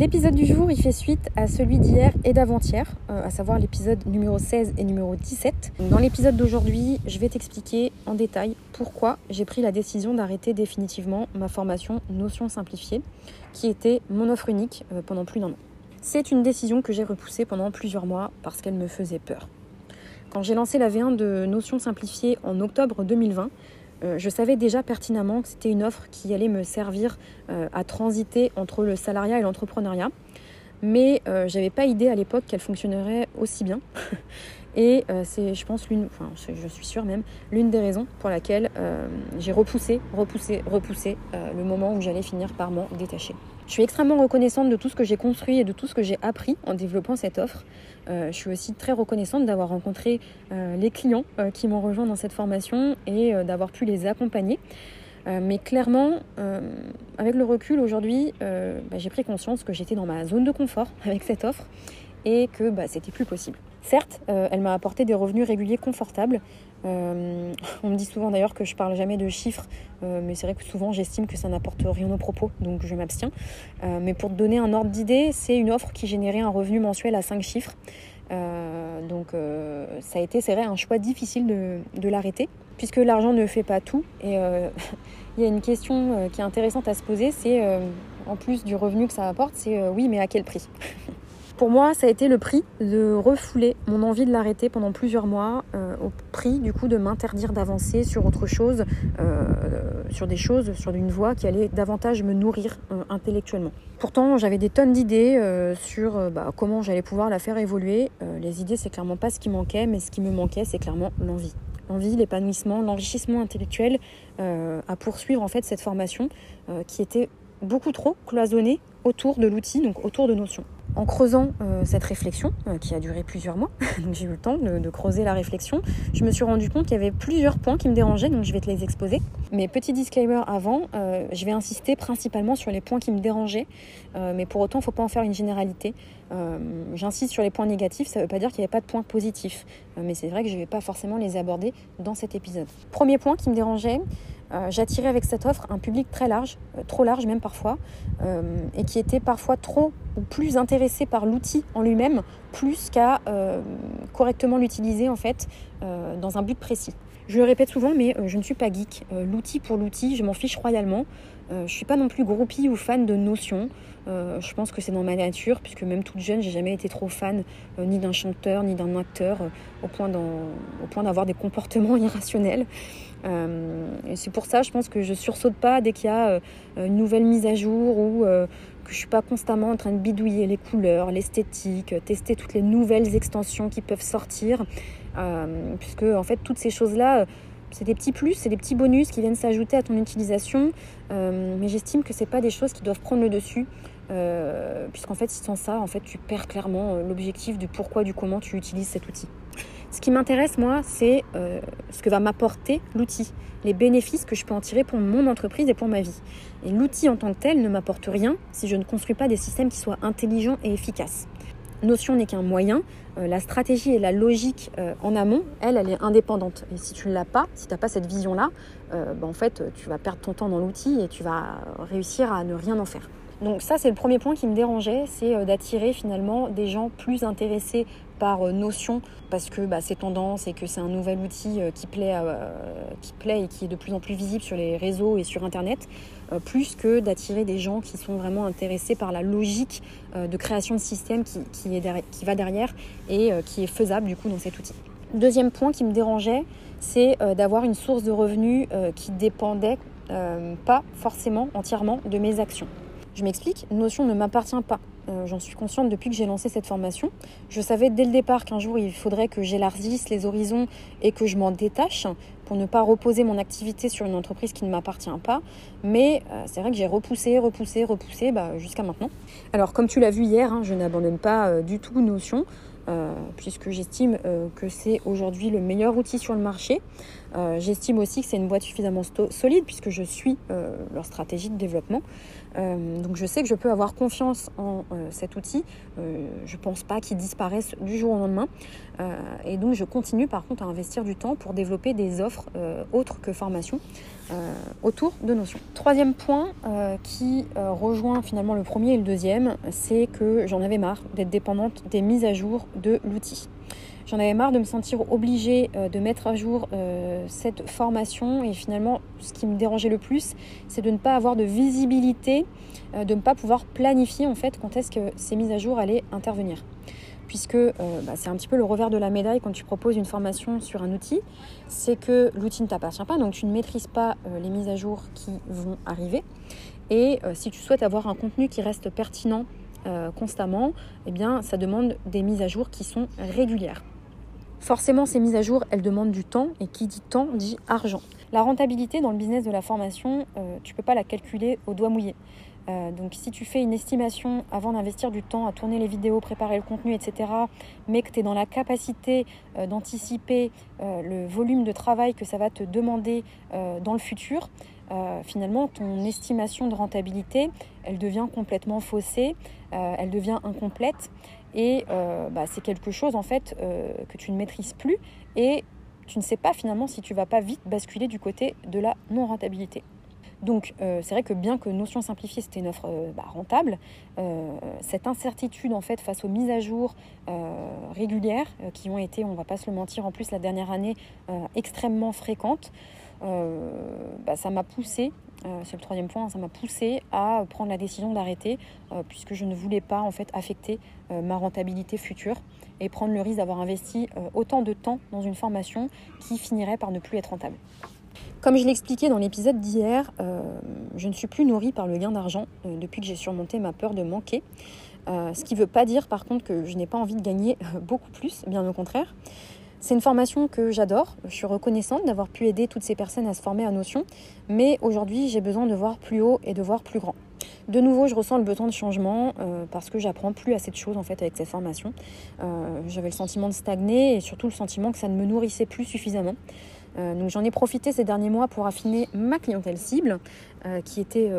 L'épisode du jour, il fait suite à celui d'hier et d'avant-hier, euh, à savoir l'épisode numéro 16 et numéro 17. Dans l'épisode d'aujourd'hui, je vais t'expliquer en détail pourquoi j'ai pris la décision d'arrêter définitivement ma formation Notion simplifiée, qui était mon offre unique euh, pendant plus d'un an. C'est une décision que j'ai repoussée pendant plusieurs mois parce qu'elle me faisait peur. Quand j'ai lancé la V1 de Notion simplifiée en octobre 2020, euh, je savais déjà pertinemment que c'était une offre qui allait me servir euh, à transiter entre le salariat et l'entrepreneuriat. Mais euh, je n'avais pas idée à l'époque qu'elle fonctionnerait aussi bien. Et c'est, je pense, l'une, enfin, je suis sûre même, l'une des raisons pour laquelle j'ai repoussé, repoussé, repoussé le moment où j'allais finir par m'en détacher. Je suis extrêmement reconnaissante de tout ce que j'ai construit et de tout ce que j'ai appris en développant cette offre. Euh, je suis aussi très reconnaissante d'avoir rencontré euh, les clients euh, qui m'ont rejoint dans cette formation et d'avoir pu les accompagner. mais clairement, avec le recul aujourd'hui, bah, j'ai pris conscience que j'étais dans ma zone de confort avec cette offre et que bah, c'était plus possible. Certes, elle m'a apporté des revenus réguliers confortables, euh, on me dit souvent d'ailleurs que je parle jamais de chiffres, euh, mais c'est vrai que souvent j'estime que ça n'apporte rien au propos, donc je m'abstiens. Euh, mais pour te donner un ordre d'idée, c'est une offre qui générait un revenu mensuel à 5 chiffres. donc ça a été, c'est vrai, un choix difficile de l'arrêter, puisque l'argent ne fait pas tout. Et il y a une question qui est intéressante à se poser, c'est en plus du revenu que ça apporte, c'est oui, mais à quel prix? Pour moi, ça a été le prix de refouler mon envie de l'arrêter pendant plusieurs mois, euh, au prix du coup de m'interdire d'avancer sur autre chose, euh, sur des choses, sur une voie qui allait davantage me nourrir euh, intellectuellement. Pourtant, j'avais des tonnes d'idées sur bah, comment j'allais pouvoir la faire évoluer. les idées, c'est clairement pas ce qui manquait, mais ce qui me manquait, c'est clairement l'envie l'envie, l'épanouissement, l'enrichissement intellectuel à poursuivre en fait cette formation qui était beaucoup trop cloisonnée autour de l'outil, donc autour de notions en creusant euh, cette réflexion, euh, qui a duré plusieurs mois, j'ai eu le temps de, creuser la réflexion, je me suis rendu compte qu'il y avait plusieurs points qui me dérangeaient, donc je vais te les exposer. Mais petit disclaimer avant, euh, je vais insister principalement sur les points qui me dérangeaient, mais pour autant, il ne faut pas en faire une généralité. J'insiste sur les points négatifs, ça ne veut pas dire qu'il n'y avait pas de points positifs, mais c'est vrai que je ne vais pas forcément les aborder dans cet épisode. Premier point qui me dérangeait, j'attirais avec cette offre un public très large, euh, trop large même parfois, euh, et qui était parfois trop ou plus intéressé par l'outil en lui-même, plus qu'à correctement l'utiliser en fait dans un but précis. Je le répète souvent, mais je ne suis pas geek. l'outil pour l'outil, je m'en fiche royalement. je ne suis pas non plus groupie ou fan de notions. je pense que c'est dans ma nature, puisque même toute jeune, j'ai jamais été trop fan ni d'un chanteur ni d'un acteur, au point d'avoir des comportements irrationnels. Euh, c'est pour ça, je pense que je sursaute pas dès qu'il y a euh, une nouvelle mise à jour ou euh, que je suis pas constamment en train de bidouiller les couleurs, l'esthétique, tester toutes les nouvelles extensions qui peuvent sortir, puisque en fait toutes ces choses-là c'est des petits plus, c'est des petits bonus qui viennent s'ajouter à ton utilisation, mais j'estime que c'est pas des choses qui doivent prendre le dessus, puisqu'en fait, sans ça, en fait, tu perds clairement l'objectif du pourquoi, du comment tu utilises cet outil. Ce qui m'intéresse, moi, c'est euh, ce que va m'apporter l'outil, les bénéfices que je peux en tirer pour mon entreprise et pour ma vie. Et l'outil en tant que tel ne m'apporte rien si je ne construis pas des systèmes qui soient intelligents et efficaces. Notion n'est qu'un moyen, euh, la stratégie et la logique euh, en amont, elle, elle est indépendante. Et si tu ne l'as pas, si tu n'as pas cette vision-là, bah, en fait, tu vas perdre ton temps dans l'outil et tu vas réussir à ne rien en faire. Donc ça, c'est le premier point qui me dérangeait, c'est d'attirer finalement des gens plus intéressés par euh, notion parce que bah, c'est tendance et que c'est un nouvel outil euh, qui plaît, euh, qui plaît et qui est de plus en plus visible sur les réseaux et sur Internet, plus que d'attirer des gens qui sont vraiment intéressés par la logique de création de système qui, qui va derrière et qui est faisable du coup dans cet outil. Deuxième point qui me dérangeait, c'est d'avoir une source de revenus qui dépendait pas forcément entièrement de mes actions. Je m'explique, Notion ne m'appartient pas. Euh, j'en suis consciente depuis que j'ai lancé cette formation. Je savais dès le départ qu'un jour il faudrait que j'élargisse les horizons et que je m'en détache pour ne pas reposer mon activité sur une entreprise qui ne m'appartient pas. Mais euh, c'est vrai que j'ai repoussé, repoussé, repoussé bah, jusqu'à maintenant. Alors comme tu l'as vu hier, hein, je n'abandonne pas euh, du tout Notion. Puisque j'estime que c'est aujourd'hui le meilleur outil sur le marché. j'estime aussi que c'est une boîte suffisamment solide puisque je suis leur stratégie de développement. donc je sais que je peux avoir confiance en cet outil. je ne pense pas qu'il disparaisse du jour au lendemain. Et donc je continue par contre à investir du temps pour développer des offres autres que formation autour de Notion. Troisième point qui rejoint finalement le premier et le deuxième, c'est que j'en avais marre d'être dépendante des mises à jour de l'outil. J'en avais marre de me sentir obligée euh, de mettre à jour euh, cette formation et finalement ce qui me dérangeait le plus c'est de ne pas avoir de visibilité, euh, de ne pas pouvoir planifier en fait quand est-ce que ces mises à jour allaient intervenir puisque bah, c'est un petit peu le revers de la médaille quand tu proposes une formation sur un outil, c'est que l'outil ne t'appartient pas, donc tu ne maîtrises pas les mises à jour qui vont arriver. Et si tu souhaites avoir un contenu qui reste pertinent constamment, eh bien ça demande des mises à jour qui sont régulières. Forcément, ces mises à jour, elles demandent du temps, et qui dit temps dit argent. La rentabilité dans le business de la formation, euh, tu ne peux pas la calculer au doigt mouillé. Euh, donc si tu fais une estimation avant d'investir du temps à tourner les vidéos, préparer le contenu, etc., mais que tu es dans la capacité euh, d'anticiper le volume de travail que ça va te demander dans le futur, finalement ton estimation de rentabilité, elle devient complètement faussée, elle devient incomplète et euh, bah, c'est quelque chose en fait euh, que tu ne maîtrises plus et tu ne sais pas finalement si tu vas pas vite basculer du côté de la non rentabilité. Donc euh, c'est vrai que bien que Notion Simplifiée c'était une offre bah, rentable, cette incertitude en fait face aux mises à jour régulières qui ont été, on va pas se le mentir, en plus la dernière année extrêmement fréquentes, bah, ça m'a poussé euh, c'est le troisième point, ça m'a poussé à prendre la décision d'arrêter euh, puisque je ne voulais pas en fait affecter euh, ma rentabilité future et prendre le risque d'avoir investi autant de temps dans une formation qui finirait par ne plus être rentable. Comme je l'expliquais dans l'épisode d'hier, je ne suis plus nourrie par le gain d'argent depuis que j'ai surmonté ma peur de manquer. ce qui ne veut pas dire par contre que je n'ai pas envie de gagner beaucoup plus, bien au contraire. C'est une formation que j'adore. Je suis reconnaissante d'avoir pu aider toutes ces personnes à se former à Notion. Mais aujourd'hui, j'ai besoin de voir plus haut et de voir plus grand. De nouveau, je ressens le besoin de changement euh, parce que j'apprends plus assez de choses en fait avec cette formation. Euh, j'avais le sentiment de stagner et surtout le sentiment que ça ne me nourrissait plus suffisamment. Euh, donc j'en ai profité ces derniers mois pour affiner ma clientèle cible, qui était,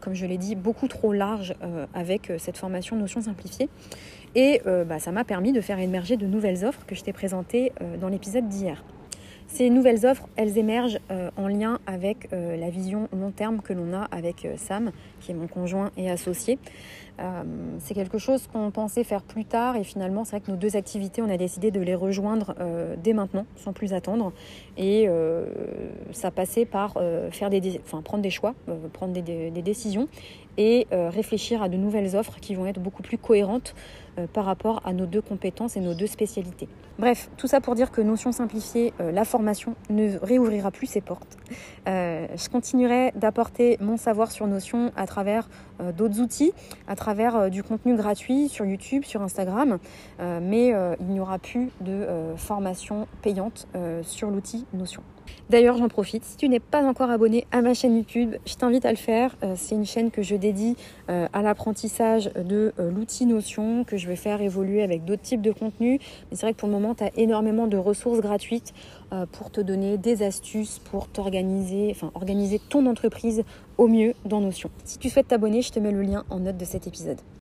comme je l'ai dit, beaucoup trop large avec cette formation Notion simplifiée. Et euh, bah, ça m'a permis de faire émerger de nouvelles offres que je t'ai présentées euh, dans l'épisode d'hier. Ces nouvelles offres, elles émergent euh, en lien avec la vision long terme que l'on a avec Sam, qui est mon conjoint et associé. c'est quelque chose qu'on pensait faire plus tard et finalement c'est vrai que nos deux activités, on a décidé de les rejoindre dès maintenant, sans plus attendre. Et ça passait par faire des, enfin, prendre des choix, prendre des, des décisions et réfléchir à de nouvelles offres qui vont être beaucoup plus cohérentes euh, par rapport à nos deux compétences et nos deux spécialités. Bref, tout ça pour dire que Notion simplifiée, euh, la formation ne réouvrira plus ses portes. Euh, je continuerai d'apporter mon savoir sur Notion à travers d'autres outils, à travers du contenu gratuit sur YouTube, sur Instagram, mais il n'y aura plus de formation payante sur l'outil Notion. D'ailleurs, j'en profite. Si tu n'es pas encore abonné à ma chaîne YouTube, je t'invite à le faire. Euh, c'est une chaîne que je dédie euh, à l'apprentissage de euh, l'outil Notion, que je vais faire évoluer avec d'autres types de contenus. Mais c'est vrai que pour le moment, tu as énormément de ressources gratuites pour te donner des astuces pour t'organiser, enfin organiser ton entreprise au mieux dans Notion. Si tu souhaites t'abonner, je te mets le lien en note de cet épisode.